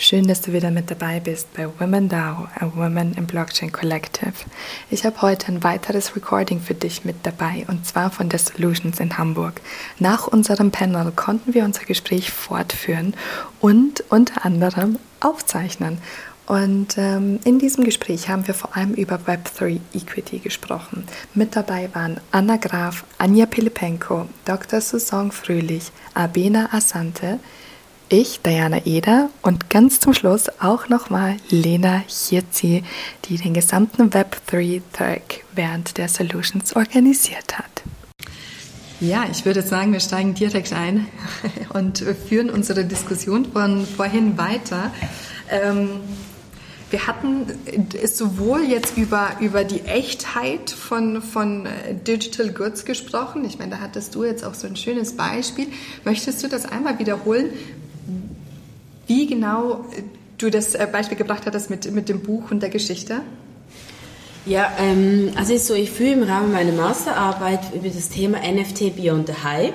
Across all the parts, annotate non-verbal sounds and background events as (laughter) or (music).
Schön, dass du wieder mit dabei bist bei Women DAO, a Women in Blockchain Collective. Ich habe heute ein weiteres Recording für dich mit dabei und zwar von der Solutions in Hamburg. Nach unserem Panel konnten wir unser Gespräch fortführen und unter anderem aufzeichnen. Und ähm, in diesem Gespräch haben wir vor allem über Web3 Equity gesprochen. Mit dabei waren Anna Graf, Anja Pilipenko, Dr. Susan Fröhlich, Abena Asante, ich, Diana Eder und ganz zum Schluss auch nochmal Lena Hirzi, die den gesamten Web3-Tag während der Solutions organisiert hat. Ja, ich würde sagen, wir steigen direkt ein (laughs) und führen unsere Diskussion von vorhin weiter. Ähm, wir hatten es sowohl jetzt über, über die Echtheit von, von äh, Digital Goods gesprochen. Ich meine, da hattest du jetzt auch so ein schönes Beispiel. Möchtest du das einmal wiederholen, wie genau du das äh, Beispiel gebracht hattest mit, mit dem Buch und der Geschichte? Ja, ähm, also ist so, ich führe im Rahmen meiner Masterarbeit über das Thema NFT Beyond the Hype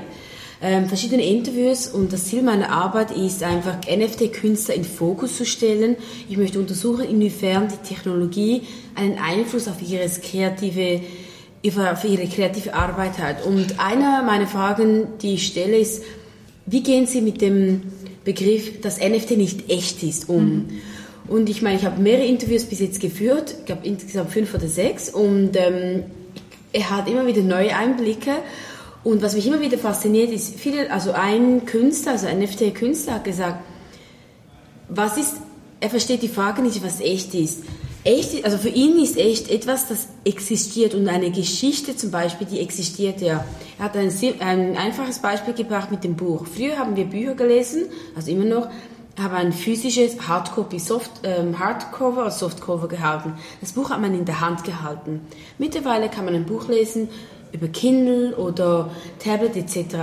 ähm, verschiedene Interviews und das Ziel meiner Arbeit ist einfach NFT-Künstler in Fokus zu stellen. Ich möchte untersuchen, inwiefern die Technologie einen Einfluss auf ihre kreative auf ihre kreative Arbeit hat. Und eine meiner Fragen, die ich stelle, ist, wie gehen Sie mit dem Begriff, dass NFT nicht echt ist, um. Mhm. Und ich meine, ich habe mehrere Interviews bis jetzt geführt, ich glaube insgesamt fünf oder sechs, und ähm, er hat immer wieder neue Einblicke. Und was mich immer wieder fasziniert, ist, viele, also ein Künstler, also ein NFT-Künstler hat gesagt, was ist, er versteht die Frage nicht, was echt ist. Echt, also für ihn ist echt etwas, das existiert und eine Geschichte zum Beispiel, die existiert ja. Er hat ein, ein einfaches Beispiel gebracht mit dem Buch. Früher haben wir Bücher gelesen, also immer noch, haben ein physisches Hardcopy, Soft, ähm, Hardcover oder Softcover gehalten. Das Buch hat man in der Hand gehalten. Mittlerweile kann man ein Buch lesen über Kindle oder Tablet etc.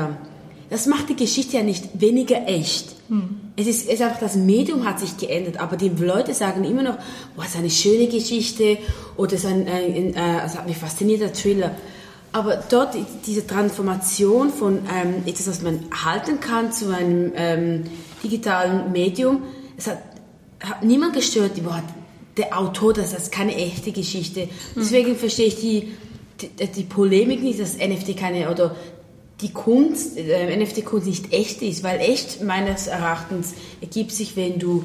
Das macht die Geschichte ja nicht weniger echt. Hm. Es, ist, es ist einfach, das Medium hat sich geändert, aber die Leute sagen immer noch, boah, es ist eine schöne Geschichte oder es, ist ein, ein, ein, es hat mich fasziniert, der Thriller. Aber dort diese Transformation von ähm, etwas, was man halten kann, zu einem ähm, digitalen Medium, es hat, hat niemand gestört, boah, der Autor, das ist keine echte Geschichte. Hm. Deswegen verstehe ich die, die, die Polemik nicht, dass NFT keine oder die Kunst, äh, NFT-Kunst nicht echt ist, weil echt meines Erachtens ergibt sich, wenn du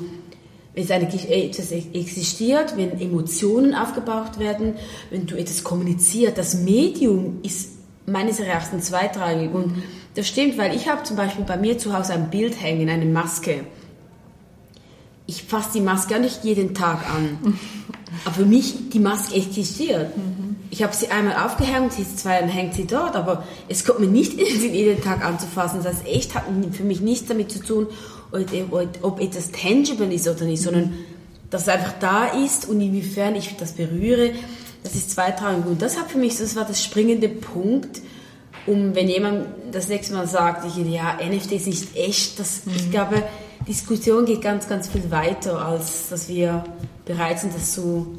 wenn eine, etwas existiert, wenn Emotionen aufgebaut werden, wenn du etwas kommunizierst, das Medium ist meines Erachtens zweitrangig. Und das stimmt, weil ich habe zum Beispiel bei mir zu Hause ein Bild hängen, eine Maske. Ich fasse die Maske auch nicht jeden Tag an. (laughs) Aber für mich, die Maske existiert. Mhm ich habe sie einmal aufgehängt, sie ist zwei, dann hängt sie dort, aber es kommt mir nicht (laughs) in den jeden Tag anzufassen. Das heißt, echt hat für mich nichts damit zu tun, ob etwas tangible ist oder nicht, sondern dass es einfach da ist und inwiefern ich das berühre, das ist zweitrangig. Und das hat für mich, das war das springende Punkt, um, wenn jemand das nächste Mal sagt, ich, ja, NFT ist nicht echt, das, mhm. ich glaube, Diskussion geht ganz, ganz viel weiter, als dass wir bereit sind, das zu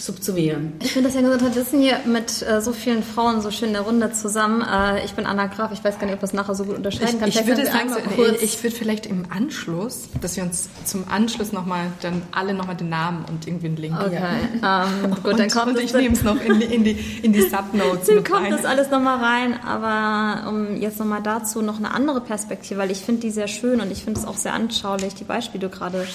subsumieren. Ich finde das ja ganz Wir sitzen hier mit äh, so vielen Frauen so schön in der Runde zusammen. Äh, ich bin Anna Graf. Ich weiß gar nicht, ob das nachher so gut unterscheiden kann. Ich, ich würde sagen, so, ich würde vielleicht im Anschluss, dass wir uns zum Anschluss nochmal, dann alle nochmal den Namen und irgendwie einen Link Okay. Ähm, gut, und, dann kommt und ich nehme es noch in die, in die, in die Subnotes dann kommt rein. das alles nochmal rein. Aber um jetzt nochmal dazu noch eine andere Perspektive, weil ich finde die sehr schön und ich finde es auch sehr anschaulich, die Beispiele, die du gerade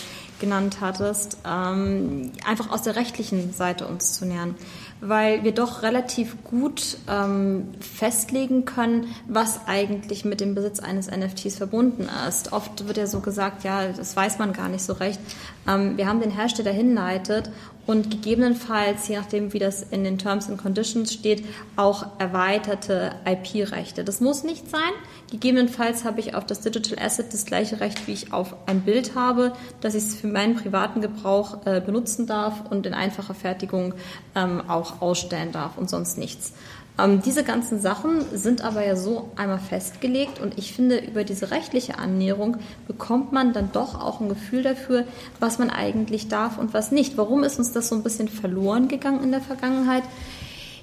genannt hattest, ähm, einfach aus der rechtlichen Seite uns zu nähern, weil wir doch relativ gut ähm, festlegen können, was eigentlich mit dem Besitz eines NFTs verbunden ist. Oft wird ja so gesagt, ja, das weiß man gar nicht so recht. Ähm, wir haben den Hersteller hinleitet und gegebenenfalls, je nachdem, wie das in den Terms and Conditions steht, auch erweiterte IP-Rechte. Das muss nicht sein. Gegebenenfalls habe ich auf das Digital Asset das gleiche Recht, wie ich auf ein Bild habe, dass ich es für meinen privaten Gebrauch äh, benutzen darf und in einfacher Fertigung ähm, auch ausstellen darf und sonst nichts. Ähm, diese ganzen Sachen sind aber ja so einmal festgelegt und ich finde, über diese rechtliche Annäherung bekommt man dann doch auch ein Gefühl dafür, was man eigentlich darf und was nicht. Warum ist uns das so ein bisschen verloren gegangen in der Vergangenheit?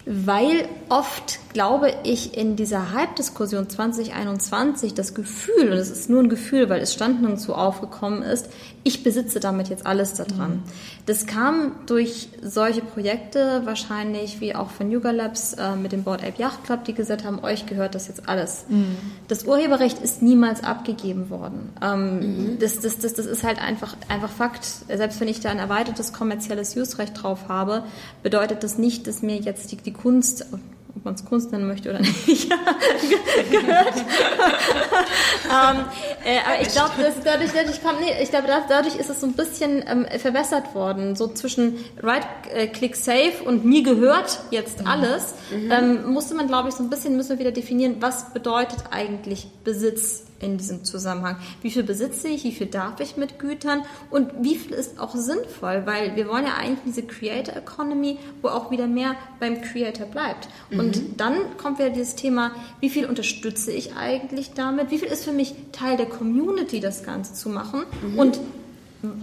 Weil oft, glaube ich, in dieser Hype-Diskussion 2021 das Gefühl, und es ist nur ein Gefühl, weil es stand nirgendwo aufgekommen ist, ich besitze damit jetzt alles daran. Mhm. Das kam durch solche Projekte wahrscheinlich, wie auch von Yuga Labs äh, mit dem Board Ape Yacht Club, die gesagt haben, euch gehört das jetzt alles. Mhm. Das Urheberrecht ist niemals abgegeben worden. Ähm, mhm. das, das, das, das ist halt einfach, einfach Fakt. Selbst wenn ich da ein erweitertes kommerzielles Use-Recht drauf habe, bedeutet das nicht, dass mir jetzt die, die Kunst ob man es Kunst nennen möchte oder nicht, (laughs) gehört. (laughs) ähm, äh, aber ich glaube, dadurch, dadurch nee, ich glaube, dadurch ist es so ein bisschen ähm, verwässert worden, so zwischen Right-Click Save und mir gehört jetzt mhm. alles, mhm. ähm, musste man, glaube ich, so ein bisschen müssen wir wieder definieren, was bedeutet eigentlich Besitz in diesem Zusammenhang. Wie viel besitze ich, wie viel darf ich mit Gütern und wie viel ist auch sinnvoll, weil wir wollen ja eigentlich diese Creator Economy, wo auch wieder mehr beim Creator bleibt. Mhm. Und dann kommt wieder dieses Thema, wie viel unterstütze ich eigentlich damit, wie viel ist für mich Teil der Community, das Ganze zu machen mhm. und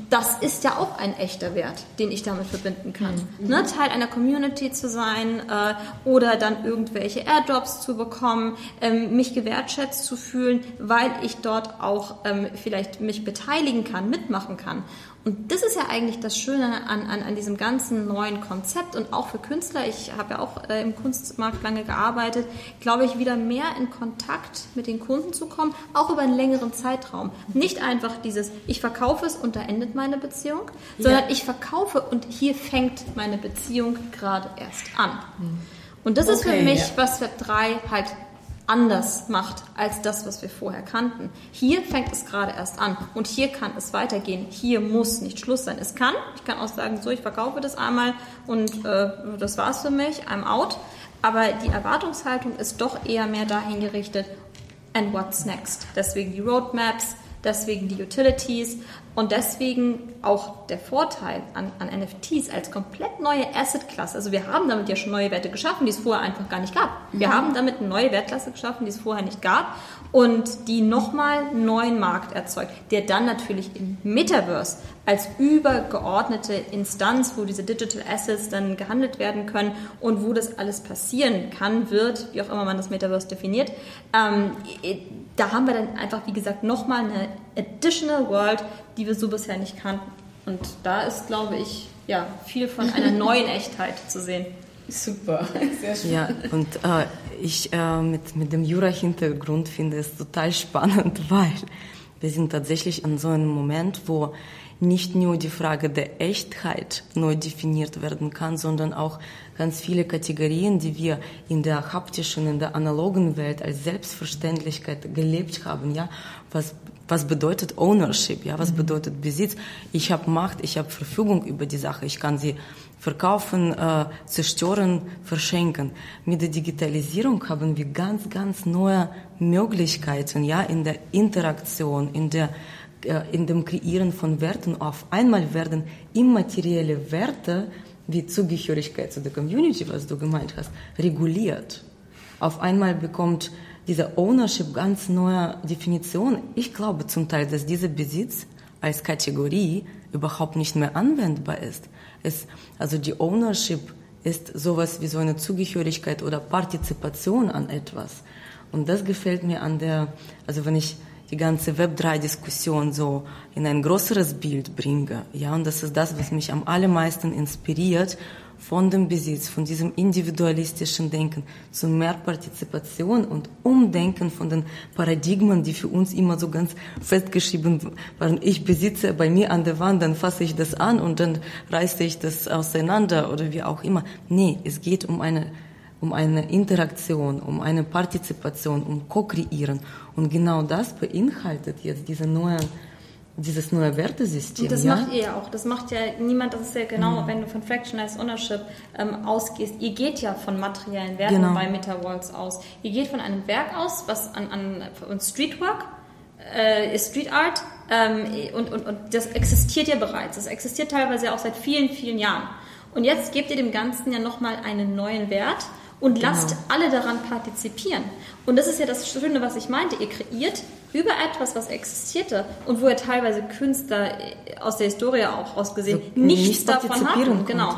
das ist ja auch ein echter Wert, den ich damit verbinden kann. Mhm. Ne, Teil einer Community zu sein äh, oder dann irgendwelche Airdrops zu bekommen, ähm, mich gewertschätzt zu fühlen, weil ich dort auch ähm, vielleicht mich beteiligen kann, mitmachen kann. Und das ist ja eigentlich das Schöne an, an, an diesem ganzen neuen Konzept und auch für Künstler, ich habe ja auch äh, im Kunstmarkt lange gearbeitet, glaube ich, wieder mehr in Kontakt mit den Kunden zu kommen, auch über einen längeren Zeitraum. Nicht einfach dieses, ich verkaufe es und da endet meine Beziehung, sondern ja. ich verkaufe und hier fängt meine Beziehung gerade erst an. Hm. Und das okay, ist für mich, ja. was Web 3 halt anders macht als das, was wir vorher kannten. Hier fängt es gerade erst an und hier kann es weitergehen. Hier muss nicht Schluss sein. Es kann, ich kann auch sagen, so, ich verkaufe das einmal und äh, das war's für mich, I'm out. Aber die Erwartungshaltung ist doch eher mehr dahin gerichtet, and what's next? Deswegen die Roadmaps, deswegen die Utilities und deswegen auch der Vorteil an, an NFTs als komplett neue Asset-Klasse. Also wir haben damit ja schon neue Werte geschaffen, die es vorher einfach gar nicht gab. Wir mhm. haben damit eine neue Wertklasse geschaffen, die es vorher nicht gab und die nochmal neuen Markt erzeugt, der dann natürlich im Metaverse als übergeordnete Instanz, wo diese Digital Assets dann gehandelt werden können und wo das alles passieren kann, wird, wie auch immer man das Metaverse definiert, ähm, da haben wir dann einfach, wie gesagt, nochmal eine Additional World, die wir so bisher nicht kannten. Und da ist, glaube ich, ja, viel von einer (laughs) neuen Echtheit zu sehen. Super, (laughs) sehr schön. Ja, und äh, ich äh, mit, mit dem Jura-Hintergrund finde es total spannend, (laughs) weil wir sind tatsächlich an so einem Moment, wo nicht nur die Frage der Echtheit neu definiert werden kann, sondern auch ganz viele Kategorien, die wir in der haptischen, in der analogen Welt als Selbstverständlichkeit gelebt haben, ja, was was bedeutet Ownership, ja, was mhm. bedeutet Besitz? Ich habe Macht, ich habe Verfügung über die Sache, ich kann sie verkaufen, äh, zerstören, verschenken. Mit der Digitalisierung haben wir ganz, ganz neue Möglichkeiten, ja, in der Interaktion, in der äh, in dem Kreieren von Werten auf einmal werden immaterielle Werte wie Zugehörigkeit zu der Community, was du gemeint hast, reguliert. Auf einmal bekommt diese Ownership ganz neue Definition. Ich glaube zum Teil, dass dieser Besitz als Kategorie überhaupt nicht mehr anwendbar ist. Es, also die Ownership ist sowas wie so eine Zugehörigkeit oder Partizipation an etwas. Und das gefällt mir an der, also wenn ich die ganze Web3-Diskussion so in ein größeres Bild bringe. Ja, und das ist das, was mich am allermeisten inspiriert von dem Besitz, von diesem individualistischen Denken zu mehr Partizipation und Umdenken von den Paradigmen, die für uns immer so ganz festgeschrieben waren. Ich besitze bei mir an der Wand, dann fasse ich das an und dann reiße ich das auseinander oder wie auch immer. Nee, es geht um eine um eine Interaktion, um eine Partizipation, um Co-Kreieren. Und genau das beinhaltet jetzt diese neue, dieses neue Wertesystem. Und das ja? macht ihr ja auch. Das macht ja niemand, das ist ja genau, mhm. wenn du von Fractionalized Ownership ähm, ausgehst. Ihr geht ja von materiellen Werten genau. bei MetaWorlds aus. Ihr geht von einem Werk aus, was an, an, Streetwork äh, ist Street Art ähm, und, und, und das existiert ja bereits. Das existiert teilweise auch seit vielen, vielen Jahren. Und jetzt gebt ihr dem Ganzen ja nochmal einen neuen Wert und genau. lasst alle daran partizipieren. Und das ist ja das Schöne, was ich meinte. Ihr kreiert über etwas, was existierte und wo ja teilweise Künstler aus der Historie auch ausgesehen so nichts davon hatten. Genau.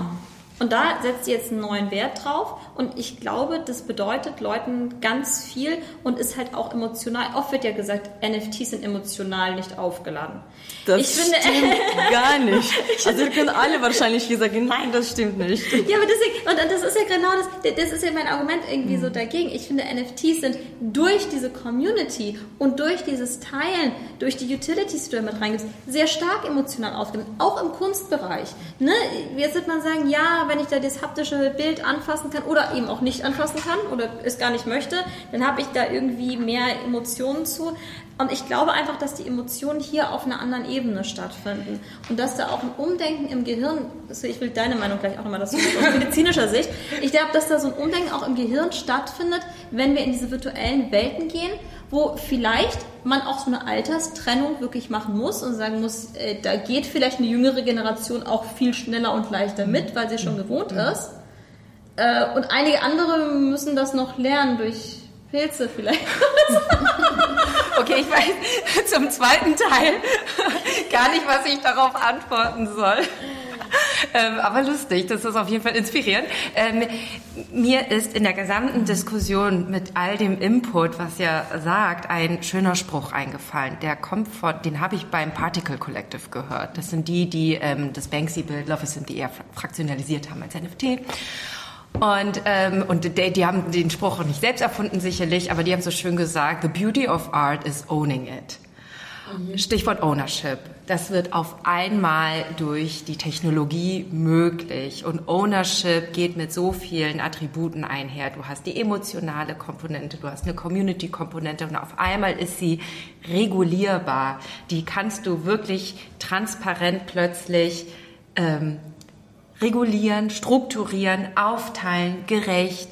Und da setzt sie jetzt einen neuen Wert drauf. Und ich glaube, das bedeutet Leuten ganz viel und ist halt auch emotional. Oft wird ja gesagt, NFTs sind emotional nicht aufgeladen. Das ich finde, stimmt (laughs) gar nicht. Also können alle wahrscheinlich sagen, nein, das stimmt nicht. Ja, aber deswegen, und das ist ja genau das, das ist ja mein Argument irgendwie mhm. so dagegen. Ich finde, NFTs sind durch diese Community und durch dieses Teilen, durch die Utilities, die du damit reingibst, sehr stark emotional aufgeladen. Auch im Kunstbereich. Ne? Jetzt wird man sagen, ja, wenn ich da das haptische Bild anfassen kann oder eben auch nicht anfassen kann oder es gar nicht möchte, dann habe ich da irgendwie mehr Emotionen zu. Und ich glaube einfach, dass die Emotionen hier auf einer anderen Ebene stattfinden und dass da auch ein Umdenken im Gehirn, also ich will deine Meinung gleich auch nochmal dazu aus medizinischer Sicht, ich glaube, dass da so ein Umdenken auch im Gehirn stattfindet, wenn wir in diese virtuellen Welten gehen, wo vielleicht man auch so eine Alterstrennung wirklich machen muss und sagen muss, äh, da geht vielleicht eine jüngere Generation auch viel schneller und leichter mit, weil sie schon gewohnt ist. Äh, und einige andere müssen das noch lernen durch Pilze vielleicht. (laughs) okay, ich weiß (laughs) zum zweiten Teil (laughs) gar nicht, was ich darauf antworten soll. (laughs) Ähm, aber lustig, das ist auf jeden Fall inspirierend. Ähm, mir ist in der gesamten Diskussion mit all dem Input, was ihr sagt, ein schöner Spruch eingefallen. Der kommt von, den habe ich beim Particle Collective gehört. Das sind die, die ähm, das Banksy-Bild Love sind, die eher fraktionalisiert haben als NFT. Und, ähm, und die, die haben den Spruch auch nicht selbst erfunden, sicherlich, aber die haben so schön gesagt, the beauty of art is owning it. Mhm. Stichwort Ownership. Das wird auf einmal durch die Technologie möglich. Und Ownership geht mit so vielen Attributen einher. Du hast die emotionale Komponente, du hast eine Community-Komponente und auf einmal ist sie regulierbar. Die kannst du wirklich transparent plötzlich ähm, regulieren, strukturieren, aufteilen, gerecht.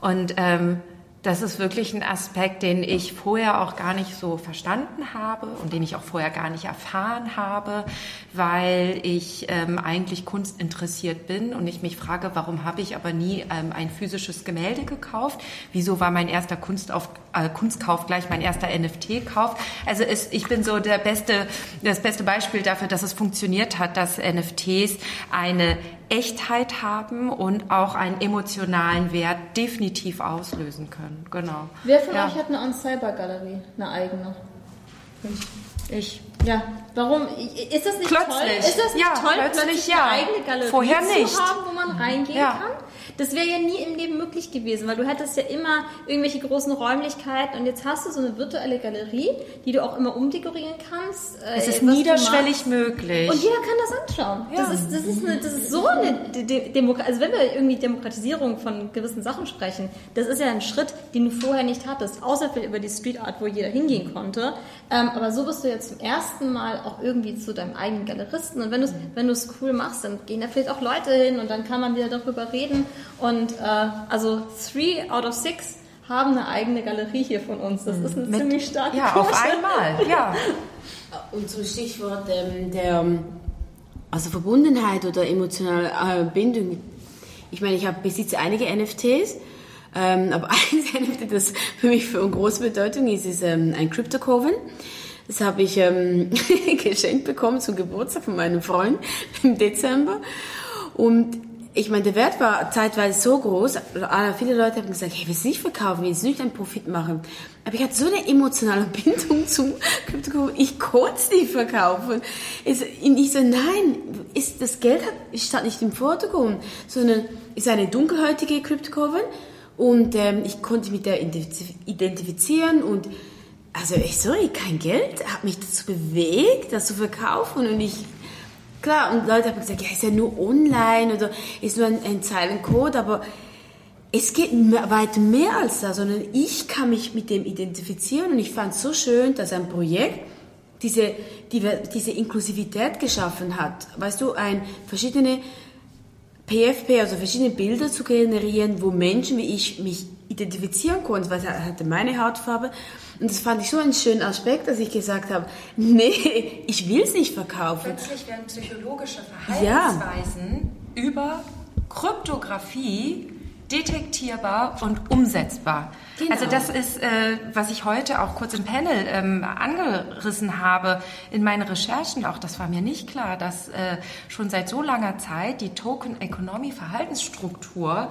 Und ähm, das ist wirklich ein Aspekt, den ich vorher auch gar nicht so verstanden habe und den ich auch vorher gar nicht erfahren habe, weil ich ähm, eigentlich Kunst interessiert bin und ich mich frage, warum habe ich aber nie ähm, ein physisches Gemälde gekauft? Wieso war mein erster Kunstauf, äh, Kunstkauf gleich mein erster NFT-Kauf? Also es, ich bin so der beste, das beste Beispiel dafür, dass es funktioniert hat, dass NFTs eine Echtheit haben und auch einen emotionalen Wert definitiv auslösen können. Genau. Wer von ja. euch hat eine On-Cyber-Galerie, eine eigene? Ich. ich. Ja, warum? Ist das nicht plötzlich. toll? Ist das nicht ja, toll, plötzlich, plötzlich ja. eine eigene Galerie Vorher nicht. zu haben, wo man reingehen ja. kann? Das wäre ja nie im Leben möglich gewesen, weil du hättest ja immer irgendwelche großen Räumlichkeiten und jetzt hast du so eine virtuelle Galerie, die du auch immer umdekorieren kannst. Äh, es ist niederschwellig möglich. Und jeder kann das anschauen. Ja. Das, ist, das, ist eine, das ist so eine Demokratie. Also wenn wir irgendwie Demokratisierung von gewissen Sachen sprechen, das ist ja ein Schritt, den du vorher nicht hattest, außer vielleicht über die Street Art, wo jeder hingehen konnte. Ähm, aber so bist du jetzt zum ersten Mal auch irgendwie zu deinem eigenen Galeristen. Und wenn du es wenn cool machst, dann gehen da vielleicht auch Leute hin und dann kann man wieder darüber reden. Und äh, also three out of six haben eine eigene Galerie hier von uns. Das ist eine Mit, ziemlich starke Ja, Quote. auf einmal, ja. (laughs) Und zum Stichwort ähm, der also Verbundenheit oder emotionale äh, Bindung. Ich meine, ich habe besitze einige NFTs, ähm, aber (laughs) ein NFT, das für mich von großer Bedeutung ist, ist ähm, ein Crypto Coven. Das habe ich ähm, (laughs) geschenkt bekommen zum Geburtstag von meinem Freund im Dezember. Und ich meine, der Wert war zeitweise so groß, viele Leute haben gesagt, hey, willst du nicht verkaufen, willst du nicht einen Profit machen? Aber ich hatte so eine emotionale (laughs) Bindung zum Krypto, ich konnte es nicht verkaufen. Ich so, nein, ist, das Geld hat, stand nicht im Vordergrund, sondern ist eine dunkelhäutige Kryptokurve und ähm, ich konnte mich mit der identifizieren und also ich, sorry, kein Geld, hat mich dazu bewegt, das zu verkaufen und ich Klar, und Leute haben gesagt, ja, ist ja nur online oder ist nur ein, ein Zeilencode, aber es geht weit mehr als das, sondern ich kann mich mit dem identifizieren und ich fand es so schön, dass ein Projekt diese, die, diese Inklusivität geschaffen hat. Weißt du, ein verschiedene PFP, also verschiedene Bilder zu generieren, wo Menschen wie ich mich identifizieren konnten, weil er hatte meine Hautfarbe. Und das fand ich so einen schönen Aspekt, dass ich gesagt habe, nee, (laughs) ich will es nicht verkaufen. Plötzlich werden psychologische Verhaltensweisen ja. über Kryptographie detektierbar und umsetzbar. Genau. Also das ist, äh, was ich heute auch kurz im Panel ähm, angerissen habe in meinen Recherchen. Auch das war mir nicht klar, dass äh, schon seit so langer Zeit die Token Economy Verhaltensstruktur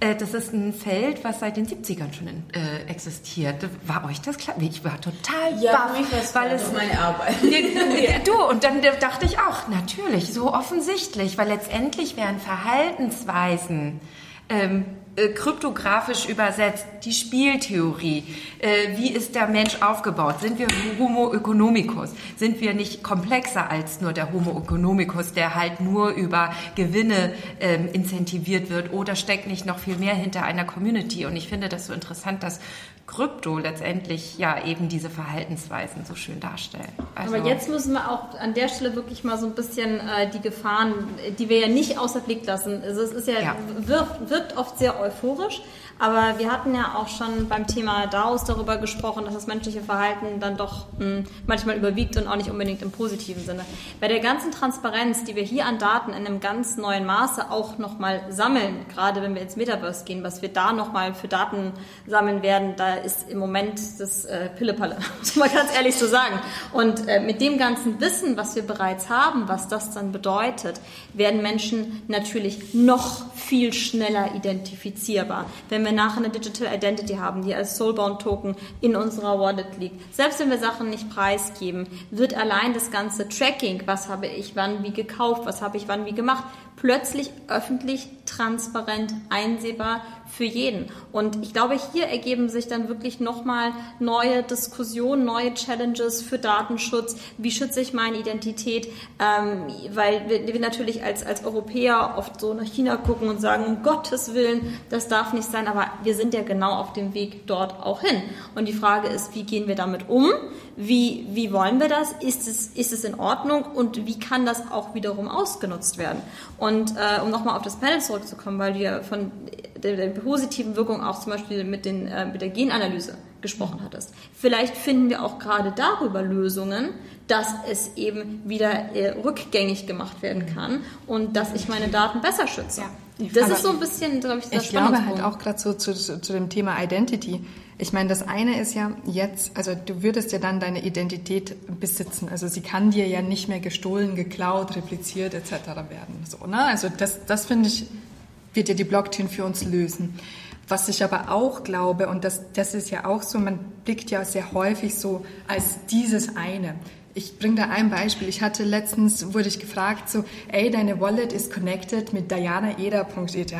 das ist ein Feld, was seit den 70ern schon äh, existiert. War euch das klar? Ich war total ja, baff, weil es meine Arbeit. (laughs) du und dann dachte ich auch, natürlich, so offensichtlich, weil letztendlich wären Verhaltensweisen ähm, äh, kryptografisch übersetzt, die Spieltheorie. Äh, wie ist der Mensch aufgebaut? Sind wir Homo economicus? Sind wir nicht komplexer als nur der Homo economicus, der halt nur über Gewinne ähm, incentiviert wird? Oder steckt nicht noch viel mehr hinter einer Community? Und ich finde das so interessant, dass Krypto letztendlich ja eben diese Verhaltensweisen so schön darstellen. Also Aber jetzt müssen wir auch an der Stelle wirklich mal so ein bisschen äh, die Gefahren, die wir ja nicht außer Blick lassen. Also es ist ja, ja. Wirkt, wirkt oft sehr euphorisch, aber wir hatten ja auch schon beim Thema DAOs darüber gesprochen, dass das menschliche Verhalten dann doch mh, hm, manchmal überwiegt und auch nicht unbedingt im positiven Sinne. Bei der ganzen Transparenz, die wir hier an Daten in einem ganz neuen Maße auch nochmal sammeln, gerade wenn wir ins Metaverse gehen, was wir da nochmal für Daten sammeln werden, da ist im Moment das äh, Pillepalle, (laughs) muss man ganz ehrlich so sagen. Und äh, mit dem ganzen Wissen, was wir bereits haben, was das dann bedeutet, werden Menschen natürlich noch viel schneller identifizierbar. Wenn wir nachher eine Digital Identity haben, die als Soulbound Token in unserer Wallet liegt, selbst wenn wir Sachen nicht preisgeben, wird allein das ganze Tracking, was habe ich wann wie gekauft, was habe ich wann wie gemacht, plötzlich öffentlich, transparent, einsehbar für jeden. Und ich glaube, hier ergeben sich dann wirklich nochmal neue Diskussionen, neue Challenges für Datenschutz. Wie schütze ich meine Identität? Ähm, weil wir, wir, natürlich als, als Europäer oft so nach China gucken und sagen, um Gottes Willen, das darf nicht sein. Aber wir sind ja genau auf dem Weg dort auch hin. Und die Frage ist, wie gehen wir damit um? Wie, wie wollen wir das? Ist es, ist es in Ordnung? Und wie kann das auch wiederum ausgenutzt werden? Und äh, um nochmal auf das Panel zurückzukommen, weil wir von der, der positiven Wirkung auch zum Beispiel mit, den, äh, mit der Genanalyse gesprochen hattest. Vielleicht finden wir auch gerade darüber Lösungen, dass es eben wieder äh, rückgängig gemacht werden kann und dass ich meine Daten besser schütze. Ja. Das Aber ist so ein bisschen, glaube ich, das Ich glaube halt auch gerade so zu, zu, zu dem Thema Identity. Ich meine, das eine ist ja jetzt, also du würdest ja dann deine Identität besitzen. Also sie kann dir ja nicht mehr gestohlen, geklaut, repliziert etc. werden. So, ne? Also das, das finde ich, wird ja die Blockchain für uns lösen. Was ich aber auch glaube, und das, das ist ja auch so, man blickt ja sehr häufig so als dieses eine. Ich bringe da ein Beispiel. Ich hatte letztens, wurde ich gefragt, so, ey, deine Wallet ist connected mit dianaeder.eth.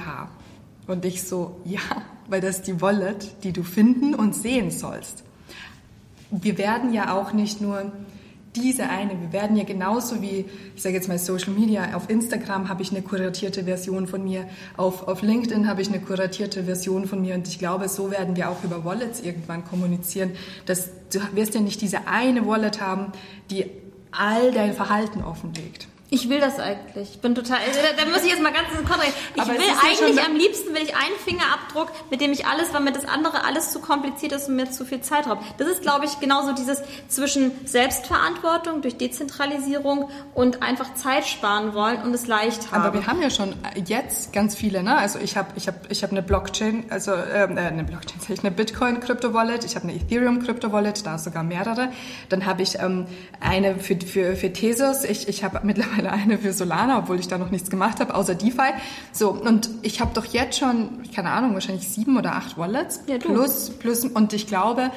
Und ich so, ja, weil das ist die Wallet, die du finden und sehen sollst. Wir werden ja auch nicht nur diese eine, wir werden ja genauso wie, ich sage jetzt mal Social Media, auf Instagram habe ich eine kuratierte Version von mir, auf, auf LinkedIn habe ich eine kuratierte Version von mir. Und ich glaube, so werden wir auch über Wallets irgendwann kommunizieren, dass du wirst ja nicht diese eine Wallet haben, die all dein Verhalten offenlegt. Ich will das eigentlich. Ich bin total. Also da, da muss ich jetzt mal ganz in Kontra Ich Aber will eigentlich ja am liebsten will ich einen Fingerabdruck, mit dem ich alles, weil mir das andere alles zu kompliziert ist und mir zu viel Zeit raubt. Das ist, glaube ich, genauso dieses zwischen Selbstverantwortung durch Dezentralisierung und einfach Zeit sparen wollen und es leicht haben. Aber wir haben ja schon jetzt ganz viele, ne? Also ich habe ich hab, ich hab eine Blockchain, also ähm, äh, eine Blockchain, (laughs) ich eine Bitcoin Crypto Wallet, ich habe eine Ethereum Crypto Wallet, da sogar mehrere. Dann habe ich ähm, eine für für für Thesos. Ich ich habe mittlerweile mittlerweile eine für Solana, obwohl ich da noch nichts gemacht habe, außer DeFi. So, und ich habe doch jetzt schon, keine Ahnung, wahrscheinlich sieben oder acht Wallets. Ja, du. Plus, plus, und ich glaube,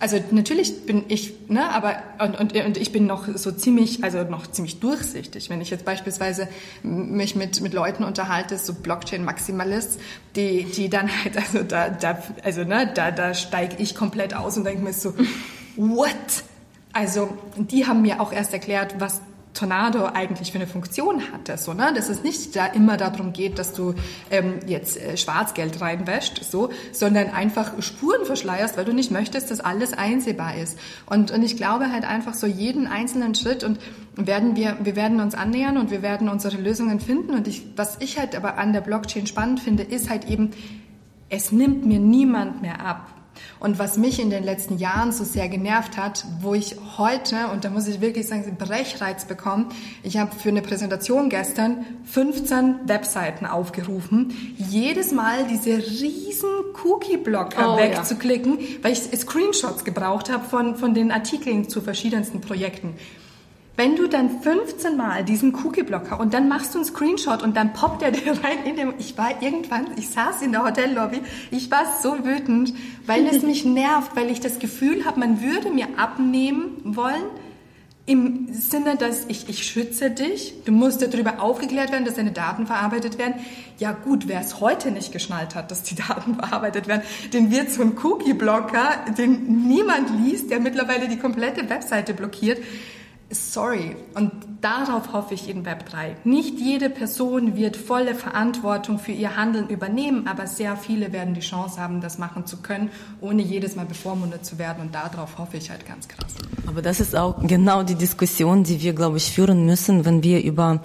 also natürlich bin ich, ne, aber und, und, und ich bin noch so ziemlich, also noch ziemlich durchsichtig. Wenn ich jetzt beispielsweise mich mit, mit Leuten unterhalte, so Blockchain-Maximalists, die, die dann halt, also da, da, also ne, da, da steige ich komplett aus und denke mir so, (laughs) what? Also die haben mir auch erst erklärt, was Tornado eigentlich für eine Funktion hatte. So, ne? Dass es nicht da immer darum geht, dass du ähm, jetzt äh, Schwarzgeld reinwäscht, so, sondern einfach Spuren verschleierst, weil du nicht möchtest, dass alles einsehbar ist. Und, und ich glaube halt einfach so jeden einzelnen Schritt und werden wir, wir werden uns annähern und wir werden unsere Lösungen finden. Und ich, was ich halt aber an der Blockchain spannend finde, ist halt eben, es nimmt mir niemand mehr ab, Und was mich in den letzten Jahren so sehr genervt hat, wo ich heute, und da muss ich wirklich sagen, Brechreiz bekommen, ich habe für eine Präsentation gestern 15 Webseiten aufgerufen, jedes Mal diese riesen Cookie-Blocker Oh, wegzuklicken, weil ich Screenshots gebraucht habe von, von den Artikeln zu verschiedensten Projekten. Wenn du dann 15 Mal diesen Cookie-Blocker und dann machst du einen Screenshot und dann poppt er (laughs) dir rein in dem, ich war irgendwann, ich saß in der Hotellobby, ich war so wütend, weil es mich (laughs) nervt, weil ich das Gefühl habe, man würde mir abnehmen wollen, im Sinne, dass ich, ich schütze dich, du musst darüber aufgeklärt werden, dass deine Daten verarbeitet werden. Ja gut, wer es heute nicht geschnallt hat, dass die Daten (laughs) verarbeitet werden, den wird so ein Cookie-Blocker, den niemand liest, der mittlerweile die komplette Webseite blockiert, Sorry. Und darauf hoffe ich in Web 3. Nicht jede Person wird volle Verantwortung für ihr Handeln übernehmen, aber sehr viele werden die Chance haben, das machen zu können, ohne jedes Mal bevormundet zu werden. Und darauf hoffe ich halt ganz krass. Aber das ist auch genau die Diskussion, die wir, glaube ich, führen müssen, wenn wir über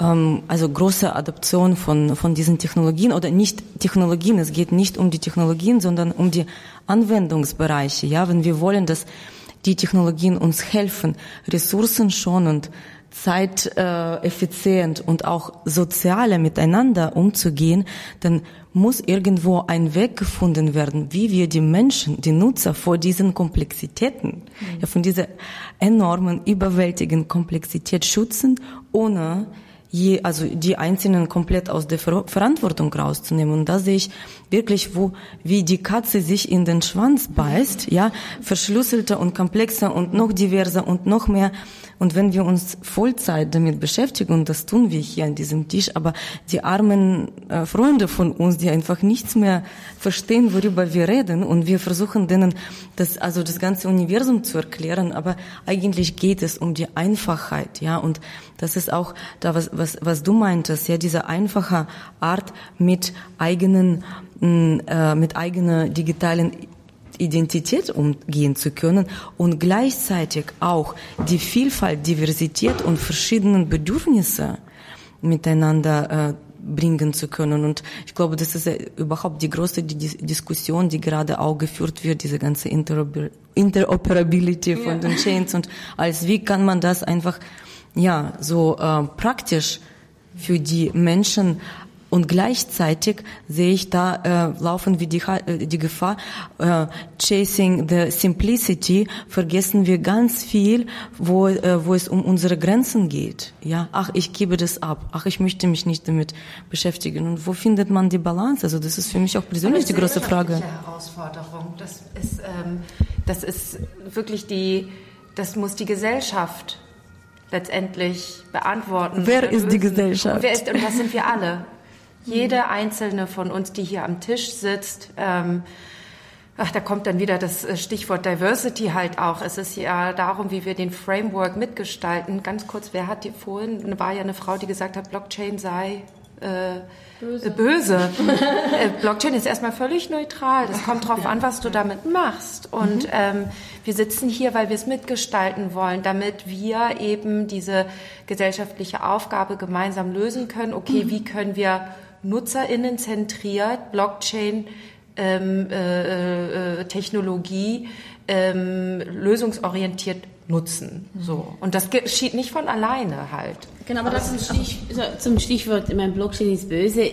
ähm, also große Adoption von, von diesen Technologien oder nicht Technologien, es geht nicht um die Technologien, sondern um die Anwendungsbereiche. Ja, wenn wir wollen, dass die Technologien uns helfen, ressourcenschonend, zeiteffizient äh, und auch sozialer miteinander umzugehen, dann muss irgendwo ein Weg gefunden werden, wie wir die Menschen, die Nutzer vor diesen Komplexitäten, mhm. ja, von dieser enormen, überwältigenden Komplexität schützen, ohne je, also die Einzelnen komplett aus der Ver Verantwortung rauszunehmen. Und da sehe ich wirklich, wo, wie die Katze sich in den Schwanz beißt, ja, verschlüsselter und komplexer und noch diverser und noch mehr und wenn wir uns Vollzeit damit beschäftigen, und das tun wir hier an diesem Tisch, aber die armen äh, Freunde von uns, die einfach nichts mehr verstehen, worüber wir reden, und wir versuchen denen das, also das ganze Universum zu erklären, aber eigentlich geht es um die Einfachheit, ja, und das ist auch da, was, was, was du meintest, ja, diese einfache Art mit eigenen, äh, mit eigener digitalen Identität umgehen zu können und gleichzeitig auch die Vielfalt, Diversität und verschiedenen Bedürfnisse miteinander äh, bringen zu können. Und ich glaube, das ist überhaupt die große Diskussion, die gerade auch geführt wird, diese ganze Interoperability von ja. den Chains und als wie kann man das einfach ja so äh, praktisch für die Menschen und gleichzeitig sehe ich da äh, laufen wir die, äh, die Gefahr, äh, chasing the simplicity, vergessen wir ganz viel, wo, äh, wo es um unsere Grenzen geht. Ja, ach, ich gebe das ab. Ach, ich möchte mich nicht damit beschäftigen. Und wo findet man die Balance? Also das ist für mich auch persönlich die große Frage. Herausforderung. Das ist, ähm, das ist wirklich die, das muss die Gesellschaft letztendlich beantworten. Wer ist die Gesellschaft? Und, wer ist, und das sind wir alle. Jede einzelne von uns, die hier am Tisch sitzt, ähm, ach, da kommt dann wieder das äh, Stichwort Diversity halt auch. Es ist ja darum, wie wir den Framework mitgestalten. Ganz kurz, wer hat die vorhin, war ja eine Frau, die gesagt hat, Blockchain sei äh, böse. Äh, böse. (laughs) äh, Blockchain ist erstmal völlig neutral. Das kommt drauf an, was du damit machst. Und mhm. ähm, wir sitzen hier, weil wir es mitgestalten wollen, damit wir eben diese gesellschaftliche Aufgabe gemeinsam lösen können. Okay, mhm. wie können wir NutzerInnen zentriert, Blockchain, ähm, äh, äh, Technologie ähm, lösungsorientiert nutzen. So. Und das geschieht nicht von alleine halt. Genau, aber, das zum, Stich, zum Stichwort, mein Blockchain ist böse.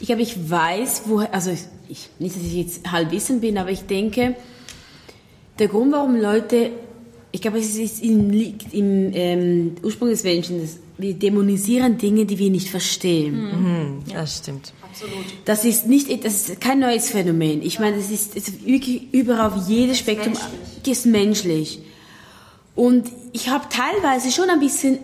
Ich glaube, ich weiß, woher, also ich, nicht, dass ich jetzt halb wissen bin, aber ich denke, der Grund, warum Leute, ich glaube, es ist im, liegt im ähm, Ursprung des Menschen, dass wir dämonisieren Dinge, die wir nicht verstehen. Mhm. Ja, das stimmt. Absolut. Das ist nicht, das ist kein neues Phänomen. Ich meine, das ist, ist überall auf jedes Spektrum, menschlich. ist menschlich. Und ich habe teilweise schon ein bisschen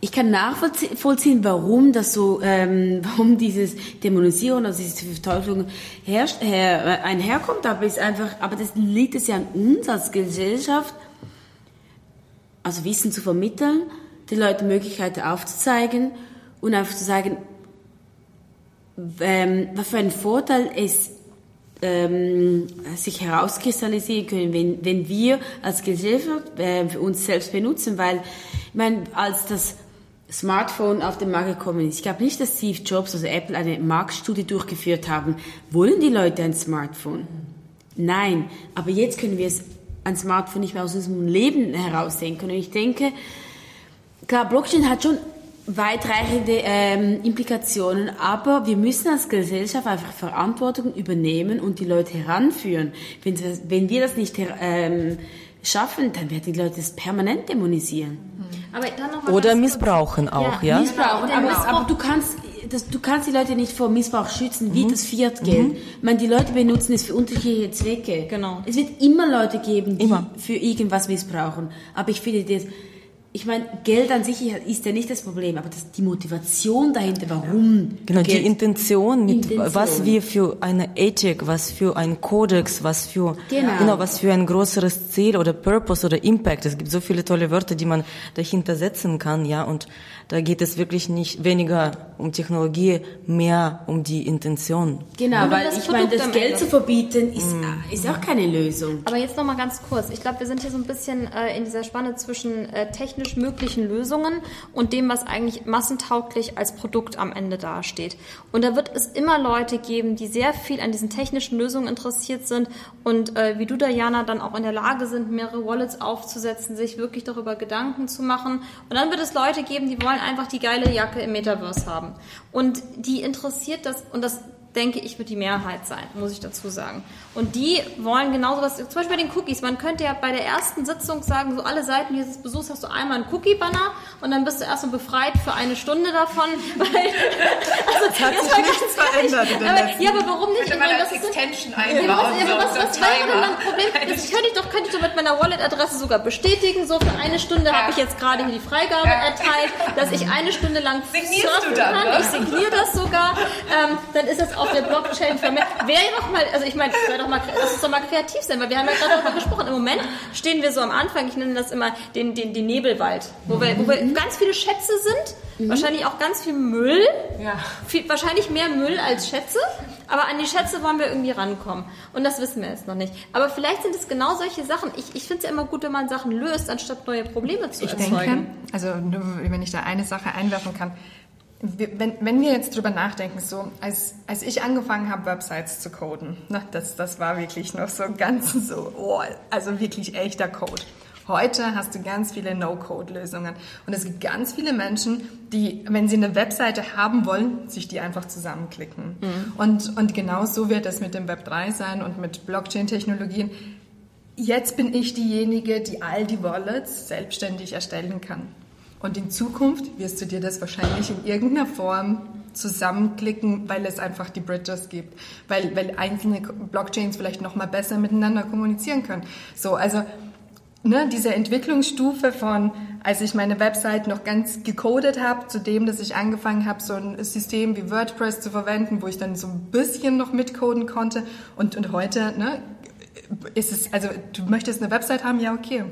ich kann nachvollziehen, warum das so, ähm, (laughs) warum dieses Dämonisierung, also diese Verteuflung herrscht, her, einherkommt, aber ist einfach, aber das liegt es ja an uns als Gesellschaft, also Wissen zu vermitteln, den Leuten Möglichkeiten aufzuzeigen und einfach zu sagen, ähm, was für ein Vorteil es ähm, sich herauskristallisieren können, wenn, wenn wir als Gesellschaft äh, für uns selbst benutzen, weil ich meine, als das Smartphone auf den Markt gekommen ist, ich glaube nicht, dass Steve Jobs, also Apple, eine Marktstudie durchgeführt haben, wollen die Leute ein Smartphone? Nein, aber jetzt können wir ein Smartphone nicht mehr aus unserem Leben herausdenken. Und ich denke, klar, Blockchain hat schon weitreichende ähm, Implikationen, aber wir müssen als Gesellschaft einfach Verantwortung übernehmen und die Leute heranführen. Wenn, wenn wir das nicht ähm, schaffen, dann werden die Leute das permanent dämonisieren. Oder missbrauchen auch, ja? ja? Missbrauchen, aber, aber, du kannst das, du kannst die Leute nicht vor Missbrauch schützen, wie mhm. das Fiat-Geld. Mhm. Ich meine, die Leute benutzen es für unterschiedliche Zwecke. Genau. Es wird immer Leute geben, die immer. für irgendwas missbrauchen. Aber ich finde das, ich meine, Geld an sich ist ja nicht das Problem, aber das, die Motivation dahinter, warum. Genau, Geld, die Intention, mit Intention. was wir für eine Ethik, was für ein Kodex, was für, genau. genau, was für ein größeres Ziel oder Purpose oder Impact. Es gibt so viele tolle Wörter, die man dahinter setzen kann, ja, und da geht es wirklich nicht weniger um Technologie, mehr um die Intention. Genau, ja. weil ich meine, das Geld zu verbieten ist, mm. ist auch keine Lösung. Aber jetzt noch mal ganz kurz. Ich glaube, wir sind hier so ein bisschen äh, in dieser Spanne zwischen äh, technisch möglichen Lösungen und dem, was eigentlich massentauglich als Produkt am Ende dasteht. Und da wird es immer Leute geben, die sehr viel an diesen technischen Lösungen interessiert sind und äh, wie du, Diana, dann auch in der Lage sind, mehrere Wallets aufzusetzen, sich wirklich darüber Gedanken zu machen. Und dann wird es Leute geben, die wollen einfach die geile Jacke im Metaverse haben. Und die interessiert das, und das denke ich, wird die Mehrheit sein, muss ich dazu sagen. Und die wollen genauso was, zum Beispiel bei den Cookies. Man könnte ja bei der ersten Sitzung sagen, so alle Seiten dieses Besuchs hast du einmal einen Cookie-Banner und dann bist du erstmal befreit für eine Stunde davon. (laughs) Weil, also, das hat sich nichts verändert in aber, Ja, aber warum nicht? Könnte man das Extension einbauen. Ja, was, was wäre denn mein Problem? Das könnte ich doch, könnte ich doch mit meiner Wallet-Adresse sogar bestätigen. So für eine Stunde ja. habe ich jetzt gerade hier die Freigabe ja. erteilt, dass ich eine Stunde lang surfen kann. Ne? Ich signiere das sogar. Ähm, dann ist das auch auf der Blockchain vermerkt. Wäre doch mal, also ich meine, doch mal, lass uns doch mal kreativ sein, weil wir haben ja gerade darüber gesprochen. Im Moment stehen wir so am Anfang, ich nenne das immer den, den, den Nebelwald, wo wir, wo wir ganz viele Schätze sind, mhm. wahrscheinlich auch ganz viel Müll, ja. viel, wahrscheinlich mehr Müll als Schätze, aber an die Schätze wollen wir irgendwie rankommen. Und das wissen wir jetzt noch nicht. Aber vielleicht sind es genau solche Sachen. Ich, ich finde es ja immer gut, wenn man Sachen löst, anstatt neue Probleme zu ich erzeugen. Denke, also wenn ich da eine Sache einwerfen kann, wenn, wenn wir jetzt drüber nachdenken, so als, als ich angefangen habe, Websites zu coden, ne, das, das war wirklich noch so ganz (laughs) so, oh, also wirklich echter Code. Heute hast du ganz viele No-Code-Lösungen. Und es gibt ganz viele Menschen, die, wenn sie eine Webseite haben wollen, sich die einfach zusammenklicken. Mhm. Und, und genau so wird es mit dem Web 3 sein und mit Blockchain-Technologien. Jetzt bin ich diejenige, die all die Wallets selbstständig erstellen kann. Und in Zukunft wirst du dir das wahrscheinlich in irgendeiner Form zusammenklicken, weil es einfach die Bridges gibt, weil, weil einzelne Blockchains vielleicht noch mal besser miteinander kommunizieren können. So, also ne, diese Entwicklungsstufe von, als ich meine Website noch ganz gecodet habe, zu dem, dass ich angefangen habe, so ein System wie WordPress zu verwenden, wo ich dann so ein bisschen noch mitcoden konnte. Und, und heute, ne, ist es, also du möchtest eine Website haben, ja okay,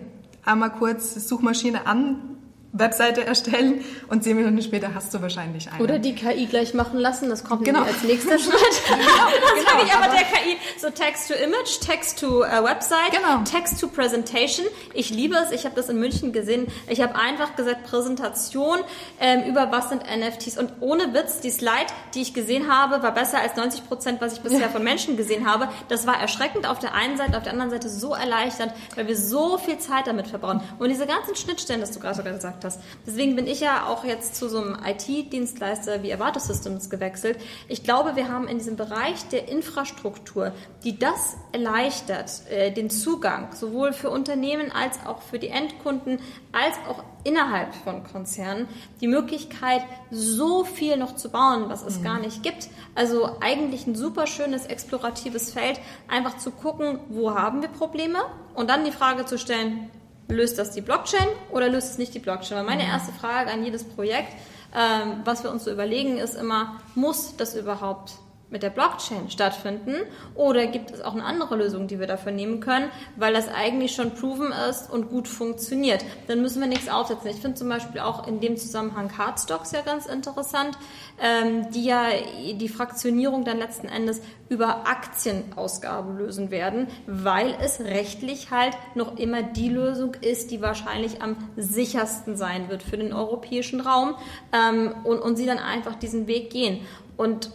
einmal kurz Suchmaschine an, Webseite erstellen und zehn Minuten später hast du wahrscheinlich eine. Oder die KI gleich machen lassen, das kommt genau. als nächster Schritt. (laughs) genau, (laughs) das sage ich aber der KI. So Text to Image, Text to uh, Website, genau. Text to Presentation. Ich liebe es, ich habe das in München gesehen. Ich habe einfach gesagt, Präsentation ähm, über was sind NFTs. Und ohne Witz, die Slide, die ich gesehen habe, war besser als 90 Prozent, was ich bisher von Menschen gesehen habe. Das war erschreckend auf der einen Seite, auf der anderen Seite so erleichternd, weil wir so viel Zeit damit verbrauchen. Und diese ganzen Schnittstellen, das du gerade sogar gesagt hast, hast. Deswegen bin ich ja auch jetzt zu so einem IT-Dienstleister wie Avato Systems gewechselt. Ich glaube, wir haben in diesem Bereich der Infrastruktur, die das erleichtert, äh, den Zugang sowohl für Unternehmen als auch für die Endkunden, als auch innerhalb von Konzernen, die Möglichkeit, so viel noch zu bauen, was es mhm. gar nicht gibt. Also eigentlich ein super schönes exploratives Feld, einfach zu gucken, wo haben wir Probleme und dann die Frage zu stellen, löst das die Blockchain oder löst es nicht die Blockchain? Weil meine erste Frage an jedes Projekt, ähm, was wir uns so überlegen, ist immer, muss das überhaupt mit der Blockchain stattfinden oder gibt es auch eine andere Lösung, die wir dafür nehmen können, weil das eigentlich schon proven ist und gut funktioniert. Dann müssen wir nichts aufsetzen. Ich finde zum Beispiel auch in dem Zusammenhang Hardstocks ja ganz interessant, ähm, die ja die Fraktionierung dann letzten Endes über Aktienausgabe lösen werden, weil es rechtlich halt noch immer die Lösung ist, die wahrscheinlich am sichersten sein wird für den europäischen Raum ähm, und, und sie dann einfach diesen Weg gehen. Und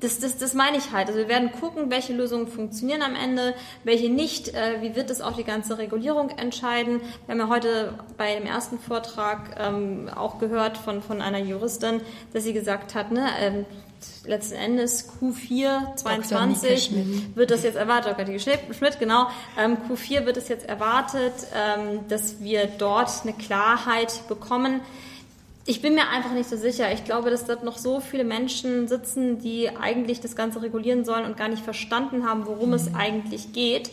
das, das, das meine ich halt. Also wir werden gucken, welche Lösungen funktionieren am Ende, welche nicht. Äh, wie wird es auch die ganze Regulierung entscheiden? Wir haben ja heute bei dem ersten Vortrag ähm, auch gehört von, von einer Juristin, dass sie gesagt hat, ne, ähm, letzten Endes Q4 22 wird das jetzt erwartet, Dr. Schmidt, genau, ähm, Q4 wird es jetzt erwartet, ähm, dass wir dort eine Klarheit bekommen ich bin mir einfach nicht so sicher. Ich glaube, dass dort noch so viele Menschen sitzen, die eigentlich das Ganze regulieren sollen und gar nicht verstanden haben, worum mhm. es eigentlich geht.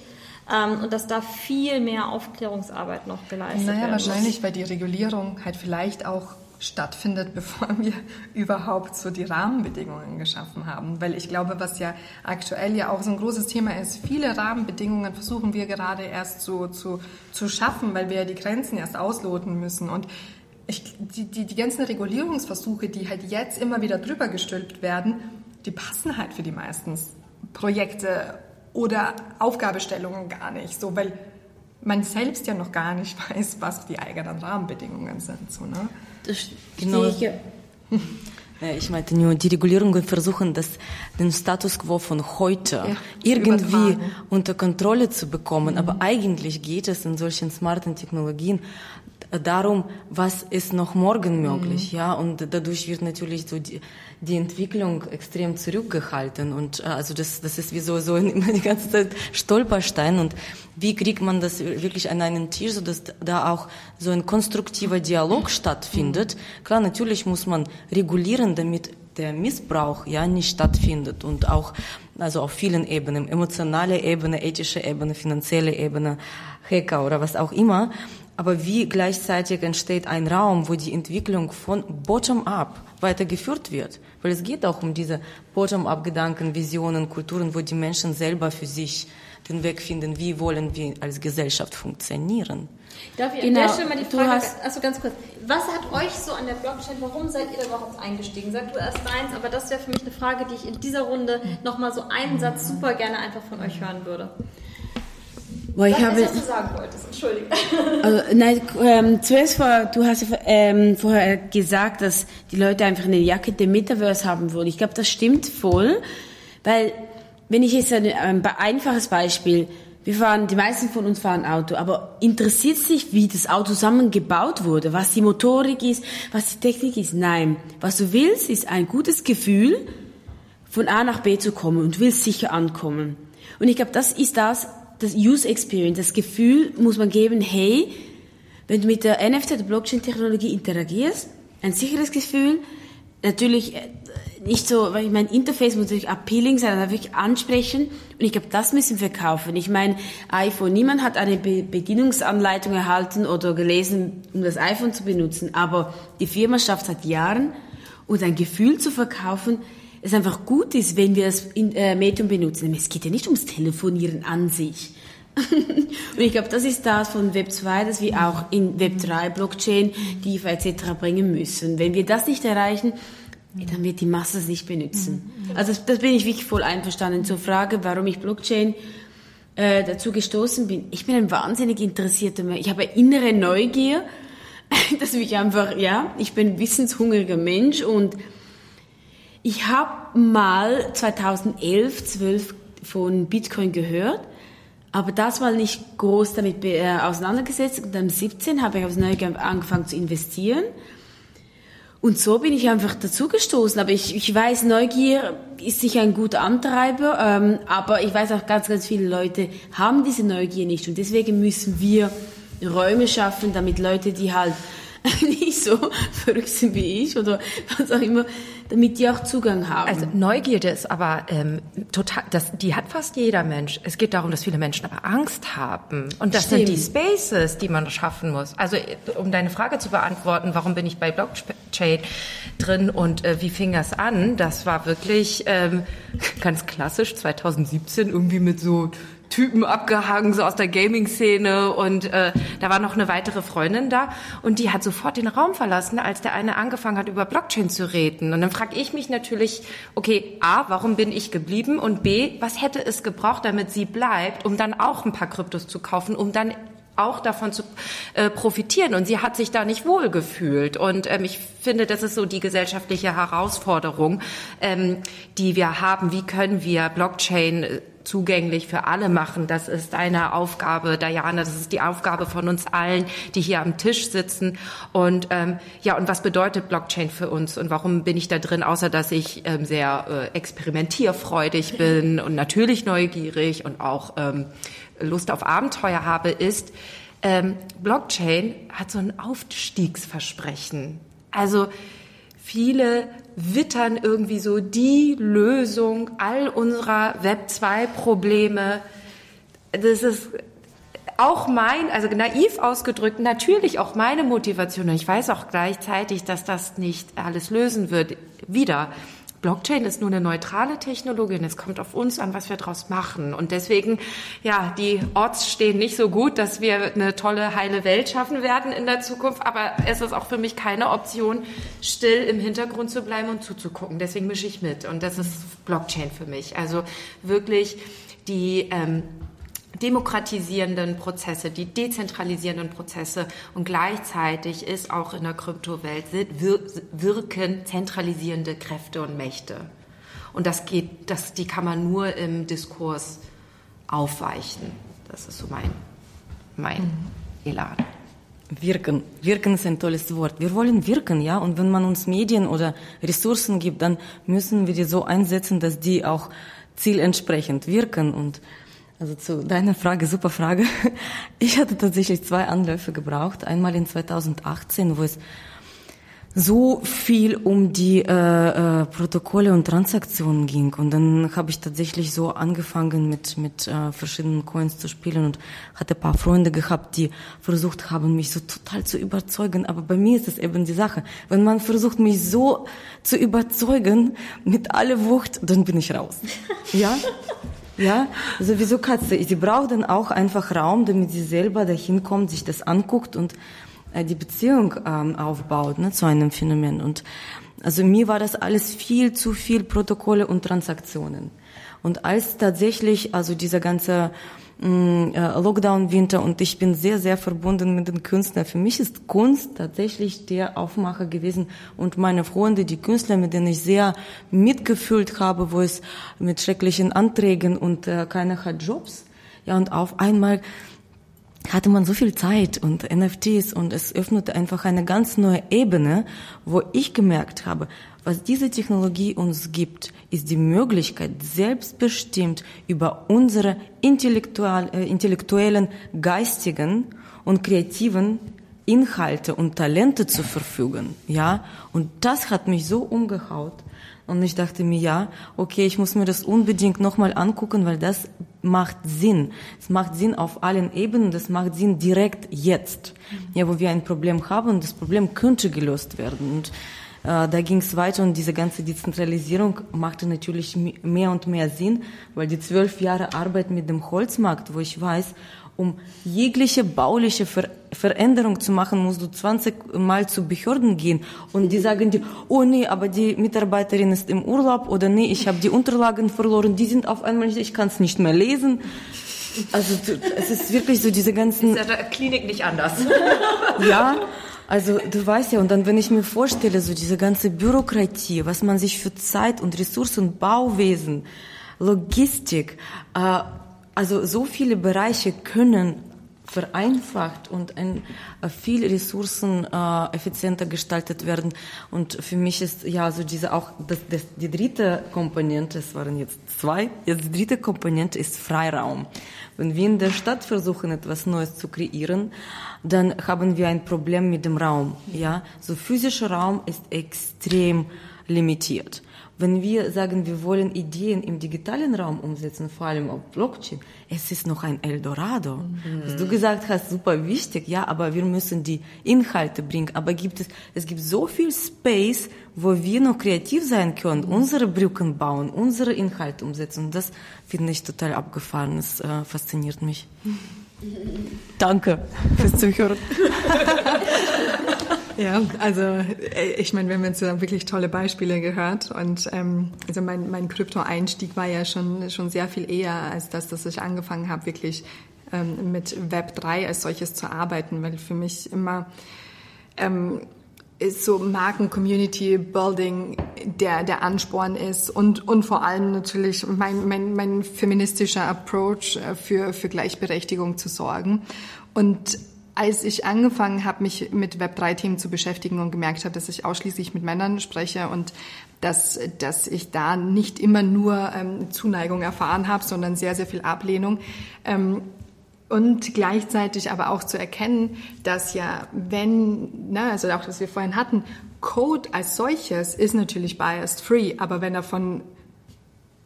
Ähm, und dass da viel mehr Aufklärungsarbeit noch geleistet naja, muss. Naja, wahrscheinlich, weil die Regulierung halt vielleicht auch stattfindet, (laughs) bevor wir überhaupt so die Rahmenbedingungen geschaffen haben. Weil ich glaube, was ja aktuell ja auch so ein großes Thema ist, viele Rahmenbedingungen versuchen wir gerade erst so zu, zu schaffen, weil wir ja die Grenzen erst ausloten müssen. Und ich, die, die, die ganzen Regulierungsversuche, die halt jetzt immer wieder drüber gestülpt werden, die passen halt für die meisten Projekte oder Aufgabestellungen gar nicht, so, weil man selbst ja noch gar nicht (laughs) weiß, was die eigenen Rahmenbedingungen sind. So, ne? Das genau. Ich. Ich meinte nur, die Regulierungen versuchen, das, den Status quo von heute ja, irgendwie unter Kontrolle zu bekommen. Mhm. Aber eigentlich geht es in solchen smarten Technologien darum, was ist noch morgen möglich, mhm. ja, und dadurch wird natürlich so die, die Entwicklung extrem zurückgehalten und äh, also das, das ist wie so, so (laughs) immer die ganze Zeit Stolperstein und wie kriegt man das wirklich an einen Tisch, so dass da auch so ein konstruktiver Dialog stattfindet. Mhm. Klar, natürlich muss man regulieren, damit der Missbrauch ja nicht stattfindet und auch also auf vielen Ebenen, emotionale Ebene, ethische Ebene, finanzielle Ebene, Hacker oder was auch immer. Aber wie gleichzeitig entsteht ein Raum, wo die Entwicklung von bottom-up weitergeführt wird? Weil es geht auch um diese bottom-up-Gedanken, Visionen, Kulturen, wo die Menschen selber für sich den Weg finden, wie wollen wir als Gesellschaft funktionieren. Darf ich genau. an der Stelle mal die Frage, also ganz kurz, was hat euch so an der Blockchain, warum seid ihr da überhaupt eingestiegen? Sag du erst deins, aber das wäre für mich eine Frage, die ich in dieser Runde nochmal so einen Satz super gerne einfach von euch hören würde. Boah, ich habe, was du sagen wolltest, entschuldige. (laughs) Also, nein, ähm, zuerst war, du hast ähm, vorher gesagt, dass die Leute einfach eine Jacke der Metaverse haben wollen. Ich glaube, das stimmt voll, weil wenn ich jetzt ein, ein einfaches Beispiel, wir fahren, die meisten von uns fahren Auto, aber interessiert sich, wie das Auto zusammengebaut wurde, was die Motorik ist, was die Technik ist? Nein. Was du willst, ist ein gutes Gefühl, von A nach B zu kommen und willst sicher ankommen. Und ich glaube, das ist das, das Use Experience, das Gefühl muss man geben, hey, wenn du mit der NFT, der Blockchain-Technologie interagierst, ein sicheres Gefühl, natürlich äh, nicht so, weil ich mein Interface muss natürlich appealing sein, aber wirklich ansprechen. Und ich glaube, das müssen wir kaufen. Ich meine, iPhone, niemand hat eine Be Bedienungsanleitung erhalten oder gelesen, um das iPhone zu benutzen. Aber die Firma schafft seit Jahren, uns ein Gefühl zu verkaufen, es einfach gut ist, wenn wir das äh, Medium benutzen. Es geht ja nicht ums Telefonieren an sich. (laughs) und ich glaube, das ist das von Web 2, das wir auch in Web 3, Blockchain, DeFi etc. bringen müssen. Wenn wir das nicht erreichen, dann wird die Masse es nicht benutzen. Also das, das, bin ich wirklich voll einverstanden zur Frage, warum ich Blockchain äh, dazu gestoßen bin. Ich bin ein wahnsinnig interessierter Mensch. Ich habe innere Neugier, (laughs) dass mich einfach, ja, ich bin ein wissenshungriger Mensch und ich habe mal 2011, 12 von Bitcoin gehört, aber das war nicht groß damit äh, auseinandergesetzt. Und dann 17 habe ich aufs Neue angefangen zu investieren. Und so bin ich einfach dazu gestoßen. Aber ich, ich weiß, Neugier ist sicher ein guter Antreiber, ähm, aber ich weiß auch, ganz, ganz viele Leute haben diese Neugier nicht. Und deswegen müssen wir Räume schaffen, damit Leute, die halt (laughs) nicht so verrückt sind wie ich oder was auch immer, damit die auch Zugang haben. Also Neugierde ist aber ähm, total, das, die hat fast jeder Mensch. Es geht darum, dass viele Menschen aber Angst haben. Und das Stimmt. sind die Spaces, die man schaffen muss. Also um deine Frage zu beantworten, warum bin ich bei Blockchain drin und äh, wie fing das an? Das war wirklich ähm, (laughs) ganz klassisch 2017 irgendwie mit so Typen abgehangen, so aus der Gaming-Szene und äh, da war noch eine weitere Freundin da und die hat sofort den Raum verlassen, als der eine angefangen hat, über Blockchain zu reden. Und dann frage ich mich natürlich, okay, A, warum bin ich geblieben und B, was hätte es gebraucht, damit sie bleibt, um dann auch ein paar Kryptos zu kaufen, um dann auch davon zu äh, profitieren. Und sie hat sich da nicht wohl gefühlt. Und ähm, ich finde, das ist so die gesellschaftliche Herausforderung, ähm, die wir haben. Wie können wir Blockchain äh, zugänglich für alle machen. Das ist deine Aufgabe, Diana. Das ist die Aufgabe von uns allen, die hier am Tisch sitzen. Und ähm, ja, und was bedeutet Blockchain für uns und warum bin ich da drin, außer dass ich ähm, sehr äh, experimentierfreudig (laughs) bin und natürlich neugierig und auch ähm, Lust auf Abenteuer habe, ist, ähm, Blockchain hat so ein Aufstiegsversprechen. Also viele wittern irgendwie so die Lösung all unserer Web 2 Probleme. Das ist auch mein, also naiv ausgedrückt, natürlich auch meine Motivation. Und ich weiß auch gleichzeitig, dass das nicht alles lösen wird. Wieder. Blockchain ist nur eine neutrale Technologie und es kommt auf uns an, was wir daraus machen. Und deswegen, ja, die Orts stehen nicht so gut, dass wir eine tolle, heile Welt schaffen werden in der Zukunft. Aber es ist auch für mich keine Option, still im Hintergrund zu bleiben und zuzugucken. Deswegen mische ich mit. Und das ist Blockchain für mich. Also wirklich die, ähm, demokratisierenden Prozesse, die dezentralisierenden Prozesse und gleichzeitig ist auch in der Kryptowelt wirken zentralisierende Kräfte und Mächte. Und das geht, das, die kann man nur im Diskurs aufweichen. Das ist so mein, mein mhm. Elan. Wirken. Wirken ist ein tolles Wort. Wir wollen wirken, ja. Und wenn man uns Medien oder Ressourcen gibt, dann müssen wir die so einsetzen, dass die auch zielentsprechend wirken und also zu deiner Frage, super Frage. (laughs) Ich hatte tatsächlich zwei Anläufe gebraucht. Einmal in 2018, wo es so viel um die äh, äh, Protokolle und Transaktionen ging. Und dann habe ich tatsächlich so angefangen mit, mit äh, verschiedenen Coins zu spielen und hatte ein paar Freunde gehabt, die versucht haben, mich so total zu überzeugen. Aber bei mir ist es eben die Sache. Wenn man versucht, mich so zu überzeugen mit aller Wucht, dann bin ich raus. (laughs) Ja? Ja, sowieso Katze. Sie braucht dann auch einfach Raum, damit sie selber dahin kommt, sich das anguckt und äh, die Beziehung ähm, aufbaut ne, zu einem Phänomen. Und also mir war das alles viel zu viel Protokolle und Transaktionen. Und als tatsächlich also dieser ganze Lockdown-Winter und ich bin sehr, sehr verbunden mit den Künstlern. Für mich ist Kunst tatsächlich der Aufmacher gewesen und meine Freunde, die Künstler, mit denen ich sehr mitgefühlt habe, wo es mit schrecklichen Anträgen und äh, keiner hat Jobs. Ja, und auf einmal hatte man so viel Zeit und NFTs und es öffnete einfach eine ganz neue Ebene, wo ich gemerkt habe, was diese Technologie uns gibt, ist die Möglichkeit, selbstbestimmt über unsere äh, intellektuellen, geistigen und kreativen Inhalte und Talente zu verfügen. Ja, und das hat mich so umgehaut. Und ich dachte mir, ja, okay, ich muss mir das unbedingt nochmal angucken, weil das macht Sinn. Es macht Sinn auf allen Ebenen, das macht Sinn direkt jetzt. Ja, wo wir ein Problem haben das Problem könnte gelöst werden. Und da ging es weiter und diese ganze Dezentralisierung machte natürlich mehr und mehr Sinn, weil die zwölf Jahre Arbeit mit dem Holzmarkt, wo ich weiß, um jegliche bauliche Ver Veränderung zu machen, musst du 20 Mal zu Behörden gehen und die sagen dir, oh nee, aber die Mitarbeiterin ist im Urlaub oder nee, ich habe die Unterlagen verloren, die sind auf einmal, ich kann es nicht mehr lesen. Also es ist wirklich so diese ganzen... Ist ja der Klinik nicht anders. ja, (laughs) also du weißt ja, und dann, wenn ich mir vorstelle, so diese ganze Bürokratie, was man sich für Zeit und Ressourcen, Bauwesen, Logistik, äh, also so viele Bereiche können vereinfacht und ein, äh, viel Ressourcen äh, gestaltet werden. Und für mich ist ja so diese auch das, das, die dritte Komponente, es waren jetzt zwei, jetzt die dritte Komponente ist Freiraum. Wenn wir in der Stadt versuchen, etwas Neues zu kreieren, dann haben wir ein Problem mit dem Raum. Ja, so physischer Raum ist extrem limitiert. Wenn wir sagen, wir wollen Ideen im digitalen Raum umsetzen, vor allem auf Blockchain, es ist noch ein Eldorado. Mhm. Was du gesagt hast, super wichtig, ja, aber wir müssen die Inhalte bringen. Aber gibt es, es gibt so viel Space, wo wir noch kreativ sein können, unsere Brücken bauen, unsere Inhalte umsetzen. Und das finde ich total abgefahren. Das äh, fasziniert mich. Danke fürs Zuhören. (laughs) Ja, also äh, ich meine, wir haben jetzt wirklich tolle Beispiele gehört und ähm, also mein, mein Krypto-Einstieg war ja schon, schon sehr viel eher als das, dass ich angefangen habe, wirklich ähm, mit Web 3 als solches zu arbeiten, weil für mich immer ähm, ist so Marken-Community-Building der, der Ansporn ist und, und vor allem natürlich mein, mein, mein feministischer Approach äh, für, für Gleichberechtigung zu sorgen. Und als ich angefangen habe, mich mit Web3-Themen zu beschäftigen und gemerkt habe, dass ich ausschließlich mit Männern spreche und dass, dass ich da nicht immer nur ähm, Zuneigung erfahren habe, sondern sehr, sehr viel Ablehnung, ähm, und gleichzeitig aber auch zu erkennen, dass ja, wenn, na, also auch, was wir vorhin hatten, Code als solches ist natürlich biased free, aber wenn er von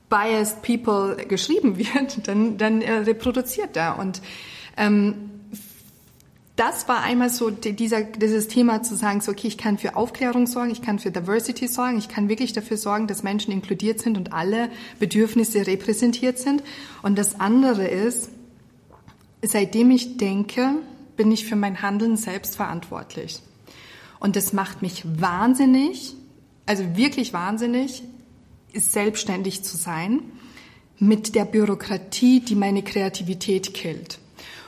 biased people geschrieben (laughs) wird, dann, dann äh, reproduziert er. Und ähm, das war einmal so dieser, dieses Thema zu sagen, so, okay, ich kann für Aufklärung sorgen, ich kann für Diversity sorgen, ich kann wirklich dafür sorgen, dass Menschen inkludiert sind und alle Bedürfnisse repräsentiert sind. Und das andere ist, seitdem ich denke, bin ich für mein Handeln selbst verantwortlich. Und das macht mich wahnsinnig, also wirklich wahnsinnig, selbstständig zu sein mit der Bürokratie, die meine Kreativität killt.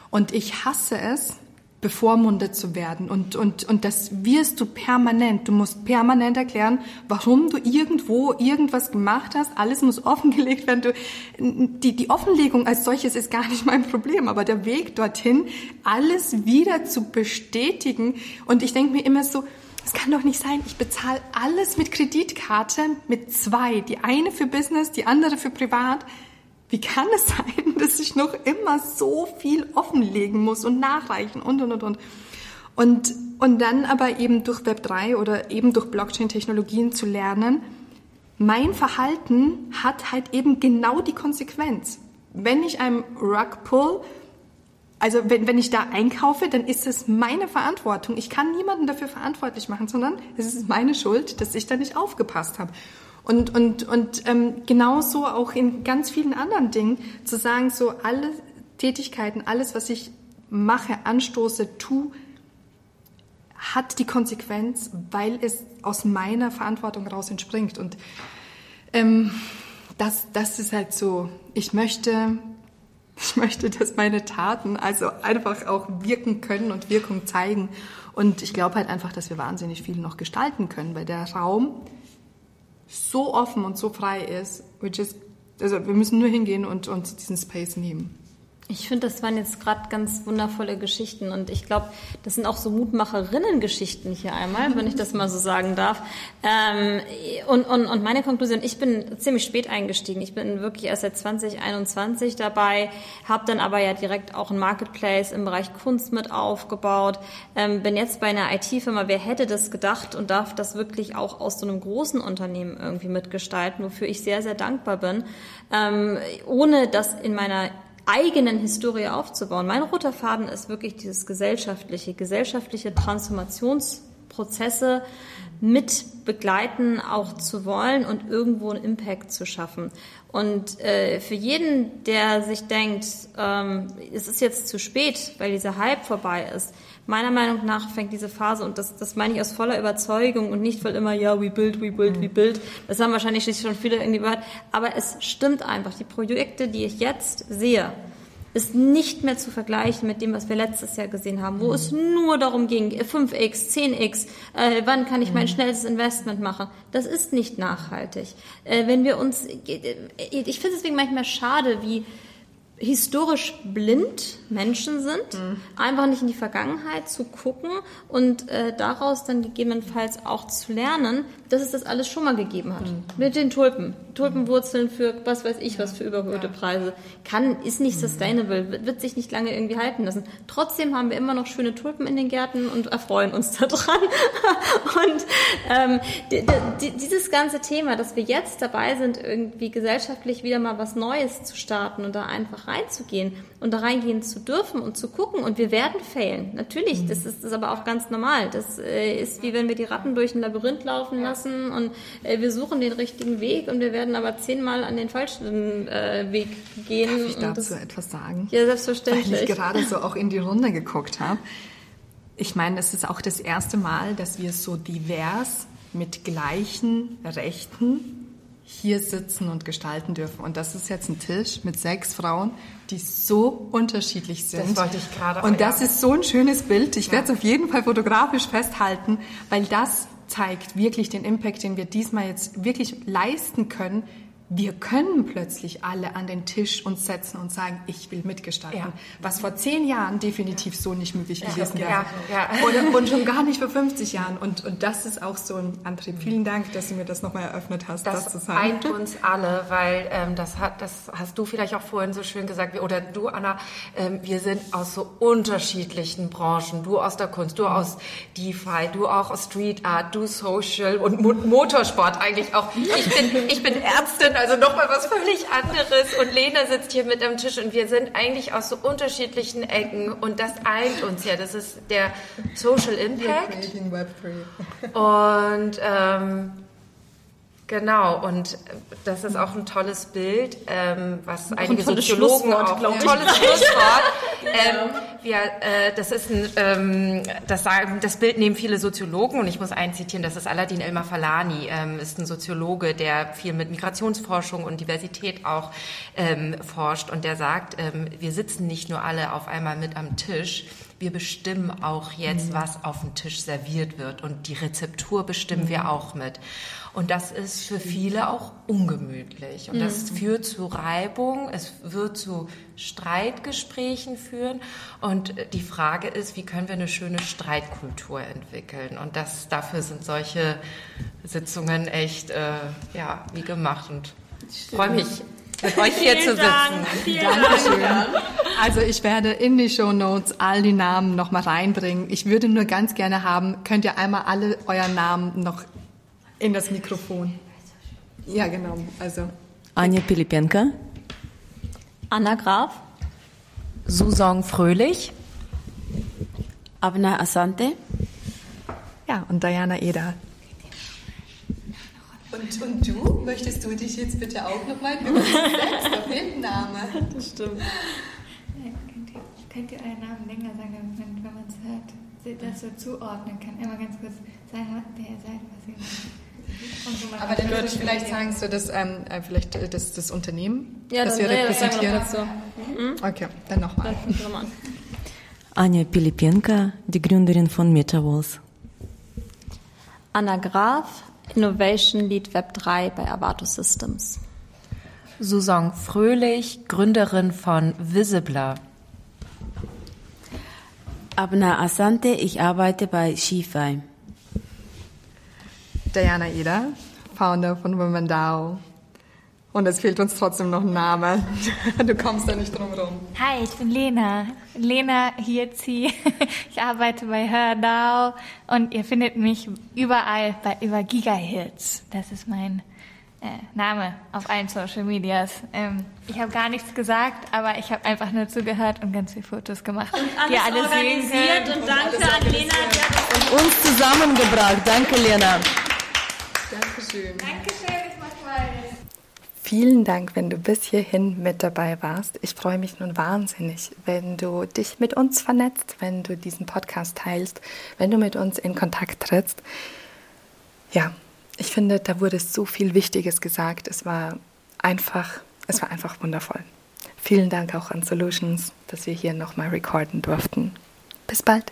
Und ich hasse es, bevormundet zu werden. Und, und, und das wirst du permanent. Du musst permanent erklären, warum du irgendwo irgendwas gemacht hast. Alles muss offengelegt werden. Du, die, die Offenlegung als solches ist gar nicht mein Problem, aber der Weg dorthin, alles wieder zu bestätigen. Und ich denke mir immer so, es kann doch nicht sein, ich bezahle alles mit Kreditkarte, mit zwei. Die eine für Business, die andere für privat wie kann es sein, (laughs) dass ich noch immer so viel offenlegen muss und nachreichen und, und, und, und. Und, und dann aber eben durch Web3 oder eben durch Blockchain-Technologien zu lernen, mein Verhalten hat halt eben genau die Konsequenz. Wenn ich einem Rug pull, also wenn, wenn ich da einkaufe, dann ist es meine Verantwortung. Ich kann niemanden dafür verantwortlich machen, sondern es ist meine Schuld, dass ich da nicht aufgepasst habe. Und, und, und ähm, genauso auch in ganz vielen anderen Dingen zu sagen, so alle Tätigkeiten, alles, was ich mache, anstoße, tu, hat die Konsequenz, weil es aus meiner Verantwortung raus entspringt. Und ähm, das, das ist halt so, ich möchte, (laughs) ich möchte, dass meine Taten also einfach auch wirken können und Wirkung zeigen. Und ich glaube halt einfach, dass wir wahnsinnig viel noch gestalten können, weil der Raum, so offen und so frei ist, which is, also wir müssen nur hingehen und uns diesen Space nehmen. Ich finde, das waren jetzt gerade ganz wundervolle Geschichten und ich glaube, das sind auch so Mutmacherinnen-Geschichten hier einmal, wenn ich das mal so sagen darf. Ähm, und, und, und meine Konklusion, ich bin ziemlich spät eingestiegen. Ich bin wirklich erst seit 2021 dabei, habe dann aber ja direkt auch ein Marketplace im Bereich Kunst mit aufgebaut, ähm, bin jetzt bei einer IT-Firma. Wer hätte das gedacht und darf das wirklich auch aus so einem großen Unternehmen irgendwie mitgestalten, wofür ich sehr, sehr dankbar bin, ähm, ohne dass in meiner eigenen Historie aufzubauen. Mein roter Faden ist wirklich dieses gesellschaftliche, gesellschaftliche Transformationsprozesse mit begleiten auch zu wollen und irgendwo einen Impact zu schaffen. Und äh, für jeden, der sich denkt, ähm, es ist jetzt zu spät, weil dieser Hype vorbei ist, meiner Meinung nach fängt diese Phase, und das, das meine ich aus voller Überzeugung und nicht, weil immer, ja, we build, we build, we build, das haben wahrscheinlich schon viele irgendwie gehört, aber es stimmt einfach, die Projekte, die ich jetzt sehe, ist nicht mehr zu vergleichen mit dem, was wir letztes Jahr gesehen haben, wo mhm. es nur darum ging, 5x, 10x, äh, wann kann ich mein mhm. schnellstes Investment machen. Das ist nicht nachhaltig. Äh, wenn wir uns, äh, ich finde es deswegen manchmal schade, wie historisch blind Menschen sind, mhm. einfach nicht in die Vergangenheit zu gucken und äh, daraus dann gegebenenfalls auch zu lernen, dass es das alles schon mal gegeben hat. Mhm. Mit den Tulpen. Tulpenwurzeln für was weiß ich was für überhöhte ja. Preise. Kann, ist nicht mhm. sustainable, wird sich nicht lange irgendwie halten lassen. Trotzdem haben wir immer noch schöne Tulpen in den Gärten und erfreuen uns daran. (laughs) und ähm, dieses ganze Thema, dass wir jetzt dabei sind, irgendwie gesellschaftlich wieder mal was Neues zu starten und da einfach reinzugehen und da reingehen zu dürfen und zu gucken und wir werden failen. Natürlich, mhm. das ist, das ist aber auch ganz normal. Das äh, ist wie wenn wir die Ratten durch ein Labyrinth laufen lassen und äh, wir suchen den richtigen Weg und wir werden aber zehnmal an den falschen äh, Weg gehen. Darf ich dazu das, etwas sagen? Ja, selbstverständlich. Weil ich gerade so auch in die Runde geguckt habe. Ich meine, es ist auch das erste Mal, dass wir so divers mit gleichen Rechten hier sitzen und gestalten dürfen. Und das ist jetzt ein Tisch mit sechs Frauen, die so unterschiedlich sind. Das wollte ich gerade. Und das ist so ein schönes Bild. Ich ja. werde es auf jeden Fall fotografisch festhalten, weil das zeigt wirklich den Impact, den wir diesmal jetzt wirklich leisten können, wir können plötzlich alle an den Tisch uns setzen und sagen, ich will mitgestalten. Ja. Was vor zehn Jahren definitiv so nicht möglich gewesen wäre. Ja, ja. Oder, und schon gar nicht vor 50 Jahren. Und, und das ist auch so ein Antrieb. Vielen Dank, dass du mir das nochmal eröffnet hast, das, das zu sagen. eint uns alle, weil ähm, das, hat, das hast du vielleicht auch vorhin so schön gesagt, oder du, Anna, ähm, wir sind aus so unterschiedlichen Branchen. Du aus der Kunst, du aus DeFi, du auch aus Street Art, du Social und Motorsport eigentlich auch. Ich bin, ich bin Ärztin, also nochmal was völlig anderes. Und Lena sitzt hier mit am Tisch und wir sind eigentlich aus so unterschiedlichen Ecken und das eint uns ja. Das ist der Social Impact. Und ähm, Genau, und das ist auch ein tolles Bild, ähm, was auch einige ein Soziologen auch ein tolles Schlusswort. (laughs) ähm, wir, äh, das ist ein, ähm, das, sagen, das Bild nehmen viele Soziologen und ich muss einen zitieren, das ist Aladin Elmar Falani, ähm, ist ein Soziologe, der viel mit Migrationsforschung und Diversität auch ähm, forscht und der sagt, ähm, wir sitzen nicht nur alle auf einmal mit am Tisch, wir bestimmen auch jetzt, mhm. was auf dem Tisch serviert wird und die Rezeptur bestimmen wir mhm. auch mit. Und das ist für viele auch ungemütlich. Und das mhm. führt zu Reibung, es wird zu Streitgesprächen führen. Und die Frage ist, wie können wir eine schöne Streitkultur entwickeln? Und das, dafür sind solche Sitzungen echt, äh, ja, wie gemacht. Und ich freue mich, mit euch hier zu sitzen. Dankeschön. Also ich werde in die Show Notes all die Namen noch mal reinbringen. Ich würde nur ganz gerne haben, könnt ihr einmal alle euren Namen noch in das Mikrofon. Ja, genau. Also. Anja Pilipenka. Anna Graf. Susan Fröhlich. Abna Asante. Ja, und Diana Eder. Und, und du, möchtest du dich jetzt bitte auch nochmal selbst auf (laughs) jeden Name? Das stimmt. Könnt ihr, könnt ihr euren Namen länger sagen, wenn, wenn man es hört, das so zuordnen kann? Einmal ganz kurz sagen, wer ihr seid, was ihr macht. So Aber dann würde ich vielleicht sagen, so das, ähm, äh, vielleicht äh, das, das Unternehmen, ja, das wir nee, repräsentieren. Das so. mhm. Okay, dann nochmal. Anja Pilipenka, die Gründerin von Metaverse. Anna Graf, Innovation Lead Web 3 bei Avato Systems. Susan Fröhlich, Gründerin von Visibler. Abna Asante, ich arbeite bei Shify. Diana Eder, Founder von Women DAO. Und es fehlt uns trotzdem noch ein Name. (laughs) Du kommst da nicht drum rum. Hi, ich bin Lena. Lena Hirzi. (laughs) Ich arbeite bei HörDAO und ihr findet mich überall bei über Gigahits. Das ist mein äh, Name auf allen Social Medias. Ähm, ich habe gar nichts gesagt, aber ich habe einfach nur zugehört und ganz viele Fotos gemacht. Und alles, die alles organisiert und danke und an Lena. Die und uns zusammengebracht. Danke, Lena. Dankeschön. Dankeschön. Vielen Dank, wenn du bis hierhin mit dabei warst. Ich freue mich nun wahnsinnig, wenn du dich mit uns vernetzt, wenn du diesen Podcast teilst, wenn du mit uns in Kontakt trittst. Ja, ich finde, da wurde so viel Wichtiges gesagt. Es war einfach, es war einfach wundervoll. Vielen Dank auch an Solutions, dass wir hier nochmal recorden durften. Bis bald.